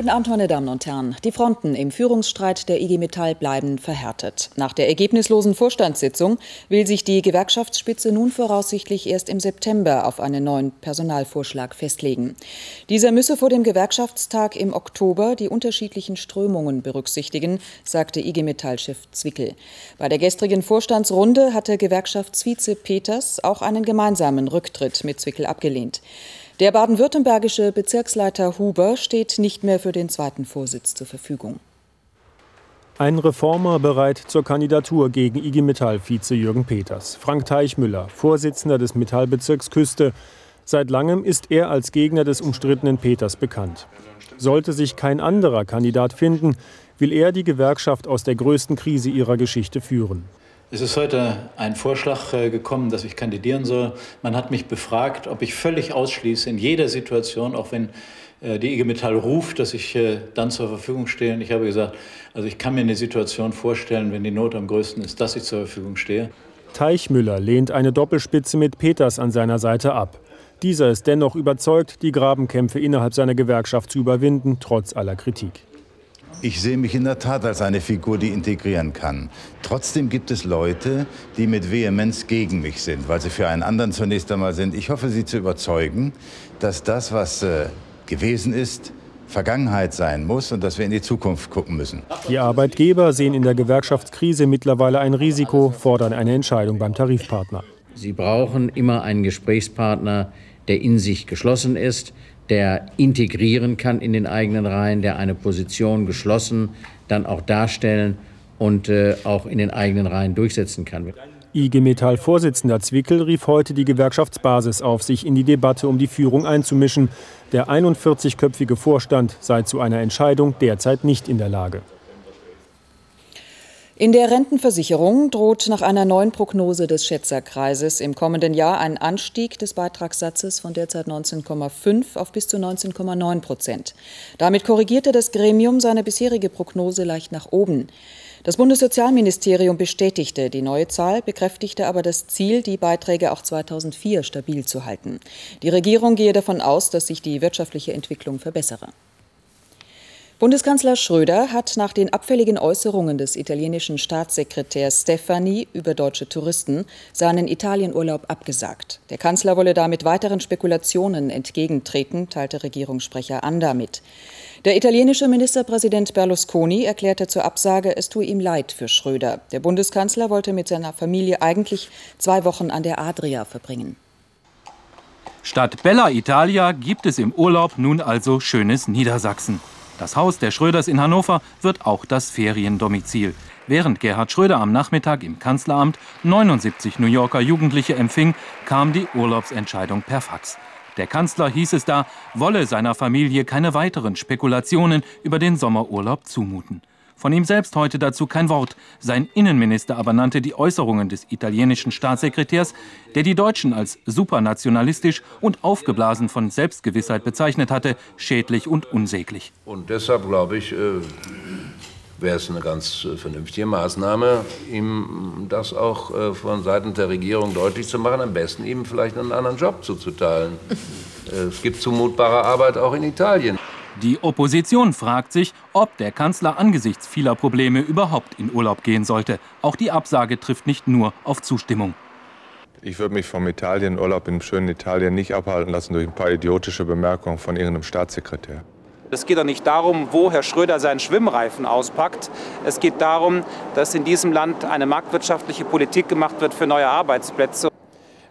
Guten Abend, meine Damen und Herren. Die Fronten im Führungsstreit der IG Metall bleiben verhärtet. Nach der ergebnislosen Vorstandssitzung will sich die Gewerkschaftsspitze nun voraussichtlich erst im September auf einen neuen Personalvorschlag festlegen. Dieser müsse vor dem Gewerkschaftstag im Oktober die unterschiedlichen Strömungen berücksichtigen, sagte IG Metall-Chef Zwickel. Bei der gestrigen Vorstandsrunde hatte Gewerkschaftsvize Peters auch einen gemeinsamen Rücktritt mit Zwickel abgelehnt. Der baden-württembergische Bezirksleiter Huber steht nicht mehr für den zweiten Vorsitz zur Verfügung. Ein Reformer bereit zur Kandidatur gegen IG Metall-Vize Jürgen Peters. Frank Teichmüller, Vorsitzender des Metallbezirks Küste. Seit langem ist er als Gegner des umstrittenen Peters bekannt. Sollte sich kein anderer Kandidat finden, will er die Gewerkschaft aus der größten Krise ihrer Geschichte führen. Es ist heute ein Vorschlag äh, gekommen, dass ich kandidieren soll. Man hat mich befragt, ob ich völlig ausschließe, in jeder Situation, auch wenn äh, die IG Metall ruft, dass ich äh, dann zur Verfügung stehe. Und ich habe gesagt, also ich kann mir eine Situation vorstellen, wenn die Not am größten ist, dass ich zur Verfügung stehe. Teichmüller lehnt eine Doppelspitze mit Peters an seiner Seite ab. Dieser ist dennoch überzeugt, die Grabenkämpfe innerhalb seiner Gewerkschaft zu überwinden, trotz aller Kritik. Ich sehe mich in der Tat als eine Figur, die integrieren kann. Trotzdem gibt es Leute, die mit Vehemenz gegen mich sind, weil sie für einen anderen zunächst einmal sind. Ich hoffe, sie zu überzeugen, dass das, was äh, gewesen ist, Vergangenheit sein muss und dass wir in die Zukunft gucken müssen. Die Arbeitgeber sehen in der Gewerkschaftskrise mittlerweile ein Risiko, fordern eine Entscheidung beim Tarifpartner. Sie brauchen immer einen Gesprächspartner, der in sich geschlossen ist, der integrieren kann in den eigenen Reihen, der eine Position geschlossen dann auch darstellen und äh, auch in den eigenen Reihen durchsetzen kann. IG Metall-Vorsitzender Zwickel rief heute die Gewerkschaftsbasis auf, sich in die Debatte um die Führung einzumischen. Der 41-köpfige Vorstand sei zu einer Entscheidung derzeit nicht in der Lage. In der Rentenversicherung droht nach einer neuen Prognose des Schätzerkreises im kommenden Jahr ein Anstieg des Beitragssatzes von derzeit 19,5 auf bis zu 19,9 Prozent. Damit korrigierte das Gremium seine bisherige Prognose leicht nach oben. Das Bundessozialministerium bestätigte die neue Zahl, bekräftigte aber das Ziel, die Beiträge auch 2004 stabil zu halten. Die Regierung gehe davon aus, dass sich die wirtschaftliche Entwicklung verbessere. Bundeskanzler Schröder hat nach den abfälligen Äußerungen des italienischen Staatssekretärs Stefani über deutsche Touristen seinen Italienurlaub abgesagt. Der Kanzler wolle damit weiteren Spekulationen entgegentreten, teilte Regierungssprecher Anda mit. Der italienische Ministerpräsident Berlusconi erklärte zur Absage, es tue ihm leid für Schröder. Der Bundeskanzler wollte mit seiner Familie eigentlich zwei Wochen an der Adria verbringen. Statt Bella Italia gibt es im Urlaub nun also schönes Niedersachsen. Das Haus der Schröders in Hannover wird auch das Feriendomizil. Während Gerhard Schröder am Nachmittag im Kanzleramt 79 New Yorker Jugendliche empfing, kam die Urlaubsentscheidung per Fax. Der Kanzler hieß es da, wolle seiner Familie keine weiteren Spekulationen über den Sommerurlaub zumuten. Von ihm selbst heute dazu kein Wort. Sein Innenminister aber nannte die Äußerungen des italienischen Staatssekretärs, der die Deutschen als supernationalistisch und aufgeblasen von Selbstgewissheit bezeichnet hatte, schädlich und unsäglich. Und deshalb glaube ich, äh, wäre es eine ganz äh, vernünftige Maßnahme, ihm das auch äh, von Seiten der Regierung deutlich zu machen, am besten ihm vielleicht einen anderen Job zuzuteilen. es gibt zumutbare Arbeit auch in Italien. Die Opposition fragt sich, ob der Kanzler angesichts vieler Probleme überhaupt in Urlaub gehen sollte. Auch die Absage trifft nicht nur auf Zustimmung. Ich würde mich vom Italienurlaub im schönen Italien nicht abhalten lassen durch ein paar idiotische Bemerkungen von irgendeinem Staatssekretär. Es geht doch nicht darum, wo Herr Schröder seinen Schwimmreifen auspackt. Es geht darum, dass in diesem Land eine marktwirtschaftliche Politik gemacht wird für neue Arbeitsplätze.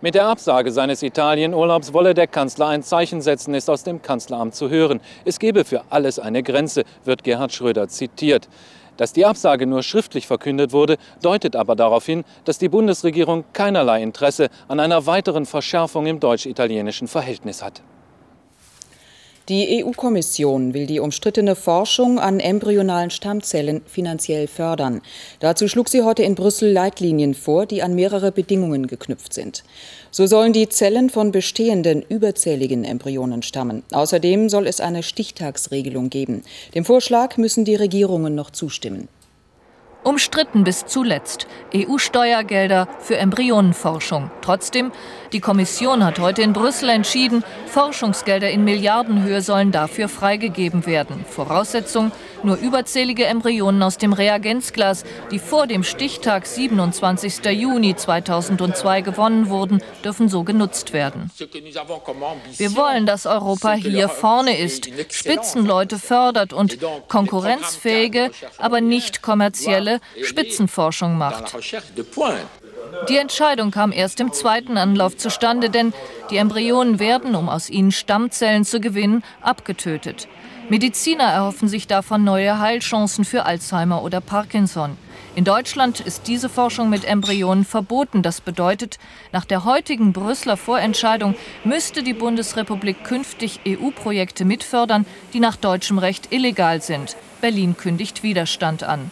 Mit der Absage seines Italienurlaubs wolle der Kanzler ein Zeichen setzen, ist aus dem Kanzleramt zu hören. Es gebe für alles eine Grenze, wird Gerhard Schröder zitiert. Dass die Absage nur schriftlich verkündet wurde, deutet aber darauf hin, dass die Bundesregierung keinerlei Interesse an einer weiteren Verschärfung im deutsch-italienischen Verhältnis hat. Die EU-Kommission will die umstrittene Forschung an embryonalen Stammzellen finanziell fördern. Dazu schlug sie heute in Brüssel Leitlinien vor, die an mehrere Bedingungen geknüpft sind. So sollen die Zellen von bestehenden überzähligen Embryonen stammen. Außerdem soll es eine Stichtagsregelung geben. Dem Vorschlag müssen die Regierungen noch zustimmen. Umstritten bis zuletzt. EU-Steuergelder für Embryonenforschung. Trotzdem, die Kommission hat heute in Brüssel entschieden, Forschungsgelder in Milliardenhöhe sollen dafür freigegeben werden. Voraussetzung, nur überzählige Embryonen aus dem Reagenzglas, die vor dem Stichtag 27. Juni 2002 gewonnen wurden, dürfen so genutzt werden. Wir wollen, dass Europa hier vorne ist, Spitzenleute fördert und konkurrenzfähige, aber nicht kommerzielle Spitzenforschung macht. Die Entscheidung kam erst im zweiten Anlauf zustande, denn die Embryonen werden, um aus ihnen Stammzellen zu gewinnen, abgetötet. Mediziner erhoffen sich davon neue Heilchancen für Alzheimer oder Parkinson. In Deutschland ist diese Forschung mit Embryonen verboten. Das bedeutet, nach der heutigen Brüsseler Vorentscheidung müsste die Bundesrepublik künftig EU-Projekte mitfördern, die nach deutschem Recht illegal sind. Berlin kündigt Widerstand an.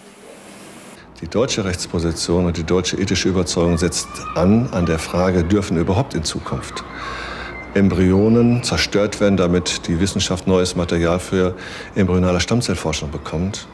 Die deutsche Rechtsposition und die deutsche ethische Überzeugung setzt an an der Frage, dürfen überhaupt in Zukunft Embryonen zerstört werden, damit die Wissenschaft neues Material für embryonale Stammzellforschung bekommt.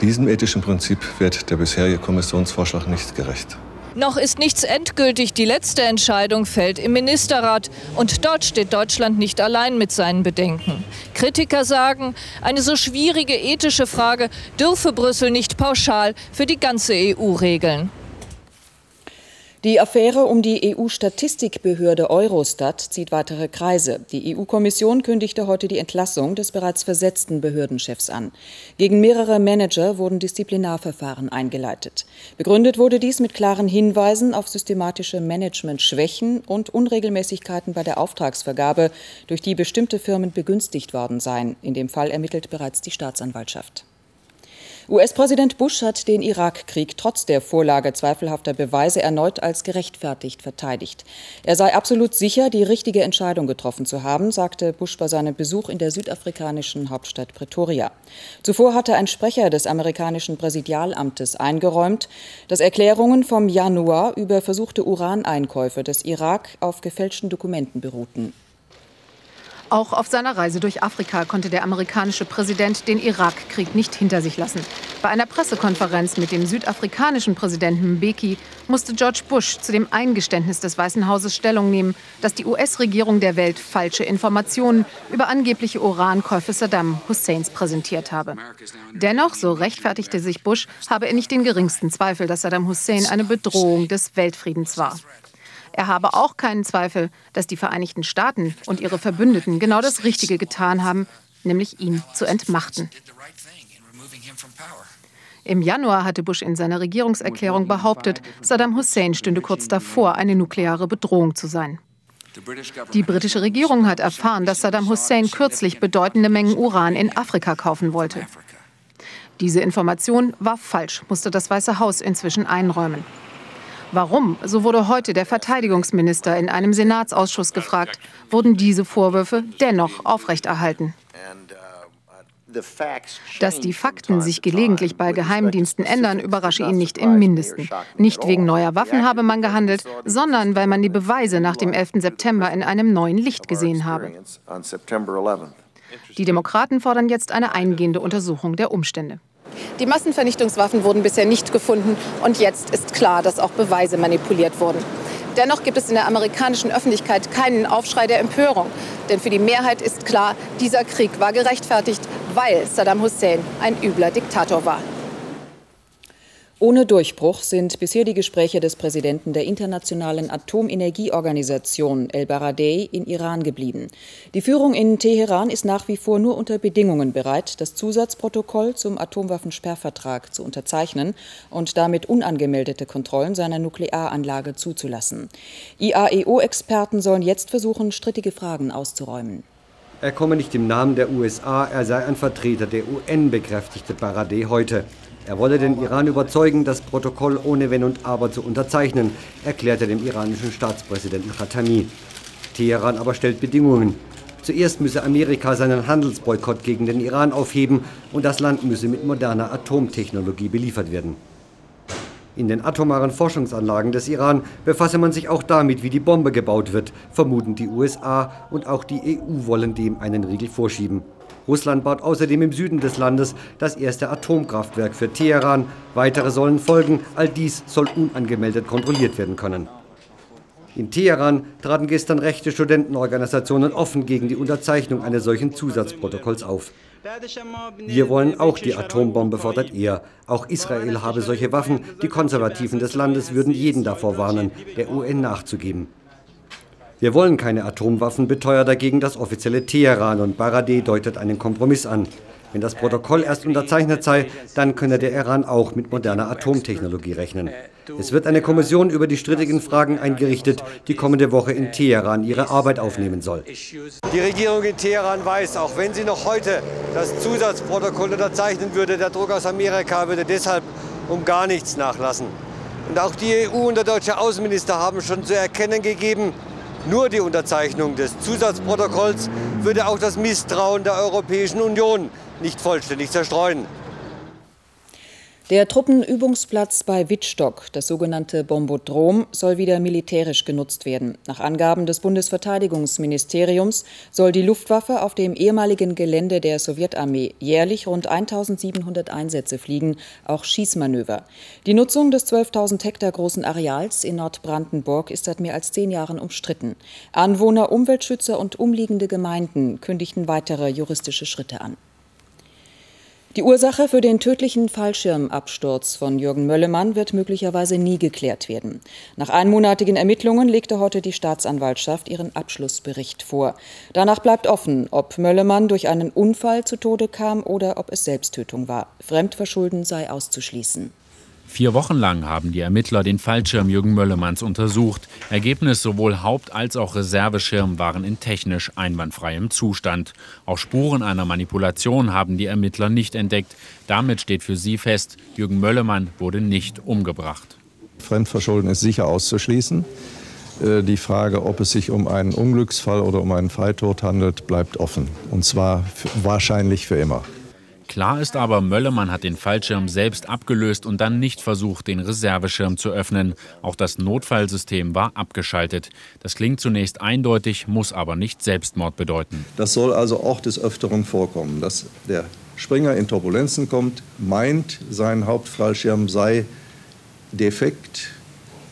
Diesem ethischen Prinzip wird der bisherige Kommissionsvorschlag nicht gerecht. Noch ist nichts endgültig. Die letzte Entscheidung fällt im Ministerrat. Und dort steht Deutschland nicht allein mit seinen Bedenken. Kritiker sagen, eine so schwierige ethische Frage dürfe Brüssel nicht pauschal für die ganze EU regeln. Die Affäre um die EU-Statistikbehörde Eurostat zieht weitere Kreise. Die EU-Kommission kündigte heute die Entlassung des bereits versetzten Behördenchefs an. Gegen mehrere Manager wurden Disziplinarverfahren eingeleitet. Begründet wurde dies mit klaren Hinweisen auf systematische Managementschwächen und Unregelmäßigkeiten bei der Auftragsvergabe, durch die bestimmte Firmen begünstigt worden seien. In dem Fall ermittelt bereits die Staatsanwaltschaft. US-Präsident Bush hat den Irakkrieg trotz der Vorlage zweifelhafter Beweise erneut als gerechtfertigt verteidigt. Er sei absolut sicher, die richtige Entscheidung getroffen zu haben, sagte Bush bei seinem Besuch in der südafrikanischen Hauptstadt Pretoria. Zuvor hatte ein Sprecher des amerikanischen Präsidialamtes eingeräumt, dass Erklärungen vom Januar über versuchte Uraneinkäufe des Irak auf gefälschten Dokumenten beruhten. Auch auf seiner Reise durch Afrika konnte der amerikanische Präsident den Irakkrieg nicht hinter sich lassen. Bei einer Pressekonferenz mit dem südafrikanischen Präsidenten Mbeki musste George Bush zu dem Eingeständnis des Weißen Hauses Stellung nehmen, dass die US-Regierung der Welt falsche Informationen über angebliche Urankäufe Saddam Husseins präsentiert habe. Dennoch, so rechtfertigte sich Bush, habe er nicht den geringsten Zweifel, dass Saddam Hussein eine Bedrohung des Weltfriedens war. Er habe auch keinen Zweifel, dass die Vereinigten Staaten und ihre Verbündeten genau das Richtige getan haben, nämlich ihn zu entmachten. Im Januar hatte Bush in seiner Regierungserklärung behauptet, Saddam Hussein stünde kurz davor, eine nukleare Bedrohung zu sein. Die britische Regierung hat erfahren, dass Saddam Hussein kürzlich bedeutende Mengen Uran in Afrika kaufen wollte. Diese Information war falsch, musste das Weiße Haus inzwischen einräumen. Warum, so wurde heute der Verteidigungsminister in einem Senatsausschuss gefragt, wurden diese Vorwürfe dennoch aufrechterhalten. Dass die Fakten sich gelegentlich bei Geheimdiensten ändern, überrasche ihn nicht im mindesten. Nicht wegen neuer Waffen habe man gehandelt, sondern weil man die Beweise nach dem 11. September in einem neuen Licht gesehen habe. Die Demokraten fordern jetzt eine eingehende Untersuchung der Umstände. Die Massenvernichtungswaffen wurden bisher nicht gefunden und jetzt ist klar, dass auch Beweise manipuliert wurden. Dennoch gibt es in der amerikanischen Öffentlichkeit keinen Aufschrei der Empörung. Denn für die Mehrheit ist klar, dieser Krieg war gerechtfertigt, weil Saddam Hussein ein übler Diktator war. Ohne Durchbruch sind bisher die Gespräche des Präsidenten der Internationalen Atomenergieorganisation El Baradei in Iran geblieben. Die Führung in Teheran ist nach wie vor nur unter Bedingungen bereit, das Zusatzprotokoll zum Atomwaffensperrvertrag zu unterzeichnen und damit unangemeldete Kontrollen seiner Nuklearanlage zuzulassen. IAEO-Experten sollen jetzt versuchen, strittige Fragen auszuräumen. Er komme nicht im Namen der USA, er sei ein Vertreter der UN, bekräftigte Baradei heute. Er wolle den Iran überzeugen, das Protokoll ohne Wenn und Aber zu unterzeichnen, erklärte dem iranischen Staatspräsidenten Khatami. Teheran aber stellt Bedingungen. Zuerst müsse Amerika seinen Handelsboykott gegen den Iran aufheben und das Land müsse mit moderner Atomtechnologie beliefert werden. In den atomaren Forschungsanlagen des Iran befasse man sich auch damit, wie die Bombe gebaut wird, vermuten die USA und auch die EU wollen dem einen Riegel vorschieben. Russland baut außerdem im Süden des Landes das erste Atomkraftwerk für Teheran. Weitere sollen folgen. All dies soll unangemeldet kontrolliert werden können. In Teheran traten gestern rechte Studentenorganisationen offen gegen die Unterzeichnung eines solchen Zusatzprotokolls auf. Wir wollen auch die Atombombe, fordert er. Auch Israel habe solche Waffen. Die Konservativen des Landes würden jeden davor warnen, der UN nachzugeben. Wir wollen keine Atomwaffen, beteuert dagegen das offizielle Teheran und Baradeh deutet einen Kompromiss an. Wenn das Protokoll erst unterzeichnet sei, dann könne der Iran auch mit moderner Atomtechnologie rechnen. Es wird eine Kommission über die strittigen Fragen eingerichtet, die kommende Woche in Teheran ihre Arbeit aufnehmen soll. Die Regierung in Teheran weiß, auch wenn sie noch heute das Zusatzprotokoll unterzeichnen würde, der Druck aus Amerika würde deshalb um gar nichts nachlassen. Und auch die EU und der deutsche Außenminister haben schon zu erkennen gegeben, nur die Unterzeichnung des Zusatzprotokolls würde auch das Misstrauen der Europäischen Union nicht vollständig zerstreuen. Der Truppenübungsplatz bei Wittstock, das sogenannte Bombodrom, soll wieder militärisch genutzt werden. Nach Angaben des Bundesverteidigungsministeriums soll die Luftwaffe auf dem ehemaligen Gelände der Sowjetarmee jährlich rund 1700 Einsätze fliegen, auch Schießmanöver. Die Nutzung des 12.000 Hektar großen Areals in Nordbrandenburg ist seit mehr als zehn Jahren umstritten. Anwohner, Umweltschützer und umliegende Gemeinden kündigten weitere juristische Schritte an. Die Ursache für den tödlichen Fallschirmabsturz von Jürgen Möllemann wird möglicherweise nie geklärt werden. Nach einmonatigen Ermittlungen legte heute die Staatsanwaltschaft ihren Abschlussbericht vor. Danach bleibt offen, ob Möllemann durch einen Unfall zu Tode kam oder ob es Selbsttötung war. Fremdverschulden sei auszuschließen. Vier Wochen lang haben die Ermittler den Fallschirm Jürgen Möllemanns untersucht. Ergebnis sowohl Haupt- als auch Reserveschirm waren in technisch einwandfreiem Zustand. Auch Spuren einer Manipulation haben die Ermittler nicht entdeckt. Damit steht für sie fest, Jürgen Möllemann wurde nicht umgebracht. Fremdverschulden ist sicher auszuschließen. Äh, die Frage, ob es sich um einen Unglücksfall oder um einen Freitod handelt, bleibt offen. Und zwar wahrscheinlich für immer. Klar ist aber, Möllemann hat den Fallschirm selbst abgelöst und dann nicht versucht, den Reserveschirm zu öffnen. Auch das Notfallsystem war abgeschaltet. Das klingt zunächst eindeutig, muss aber nicht Selbstmord bedeuten. Das soll also auch des Öfteren vorkommen, dass der Springer in Turbulenzen kommt, meint, sein Hauptfallschirm sei defekt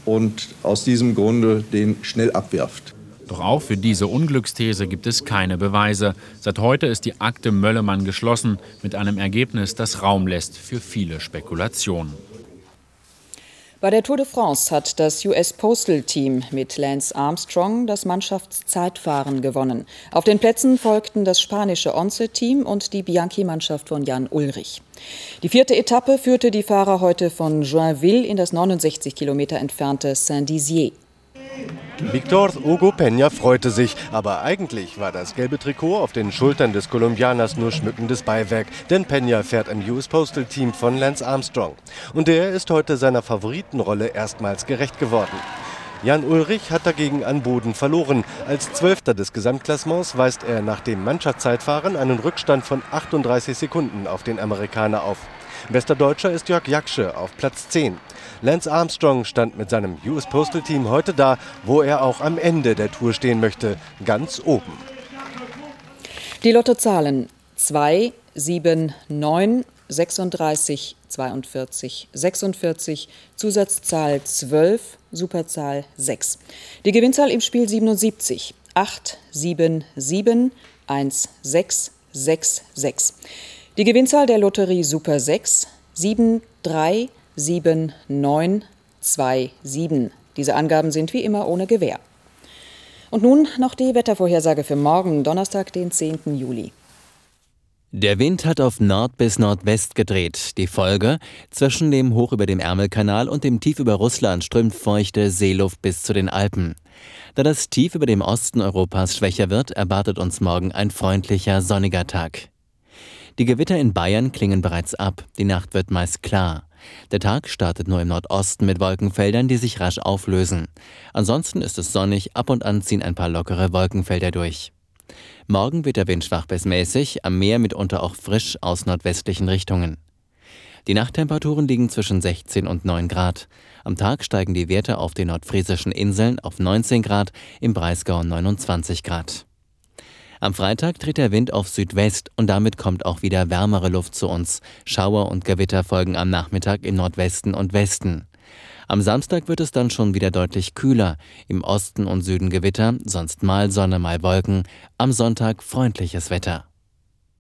und aus diesem Grunde den schnell abwirft. Doch auch für diese Unglücksthese gibt es keine Beweise. Seit heute ist die Akte Möllemann geschlossen, mit einem Ergebnis, das Raum lässt für viele Spekulationen. Bei der Tour de France hat das US Postal Team mit Lance Armstrong das Mannschaftszeitfahren gewonnen. Auf den Plätzen folgten das spanische Once-Team und die Bianchi-Mannschaft von Jan Ulrich. Die vierte Etappe führte die Fahrer heute von Joinville in das 69 Kilometer entfernte Saint-Dizier. Victor Hugo Peña freute sich, aber eigentlich war das gelbe Trikot auf den Schultern des Kolumbianers nur schmückendes Beiwerk, denn Peña fährt im US Postal Team von Lance Armstrong. Und der ist heute seiner Favoritenrolle erstmals gerecht geworden. Jan Ulrich hat dagegen an Boden verloren. Als Zwölfter des Gesamtklassements weist er nach dem Mannschaftszeitfahren einen Rückstand von 38 Sekunden auf den Amerikaner auf. Bester Deutscher ist Jörg Jaksche auf Platz 10. Lance Armstrong stand mit seinem US Postal Team heute da, wo er auch am Ende der Tour stehen möchte, ganz oben. Die Lottozahlen 2, 7, 9, 36, 42, 46, Zusatzzahl 12, Superzahl 6. Die Gewinnzahl im Spiel 77, 8, 7, 7, 1, 6, 6, 6. Die Gewinnzahl der Lotterie Super 6, 7, 3, 7927. Diese Angaben sind wie immer ohne Gewähr. Und nun noch die Wettervorhersage für morgen, Donnerstag, den 10. Juli. Der Wind hat auf Nord bis Nordwest gedreht. Die Folge? Zwischen dem Hoch über dem Ärmelkanal und dem Tief über Russland strömt feuchte Seeluft bis zu den Alpen. Da das Tief über dem Osten Europas schwächer wird, erwartet uns morgen ein freundlicher, sonniger Tag. Die Gewitter in Bayern klingen bereits ab. Die Nacht wird meist klar. Der Tag startet nur im Nordosten mit Wolkenfeldern, die sich rasch auflösen. Ansonsten ist es sonnig, ab und an ziehen ein paar lockere Wolkenfelder durch. Morgen wird der Wind schwach bis mäßig, am Meer mitunter auch frisch aus nordwestlichen Richtungen. Die Nachttemperaturen liegen zwischen 16 und 9 Grad. Am Tag steigen die Werte auf den nordfriesischen Inseln auf 19 Grad, im Breisgau 29 Grad. Am Freitag dreht der Wind auf Südwest und damit kommt auch wieder wärmere Luft zu uns. Schauer und Gewitter folgen am Nachmittag im Nordwesten und Westen. Am Samstag wird es dann schon wieder deutlich kühler. Im Osten und Süden Gewitter, sonst mal Sonne, mal Wolken. Am Sonntag freundliches Wetter.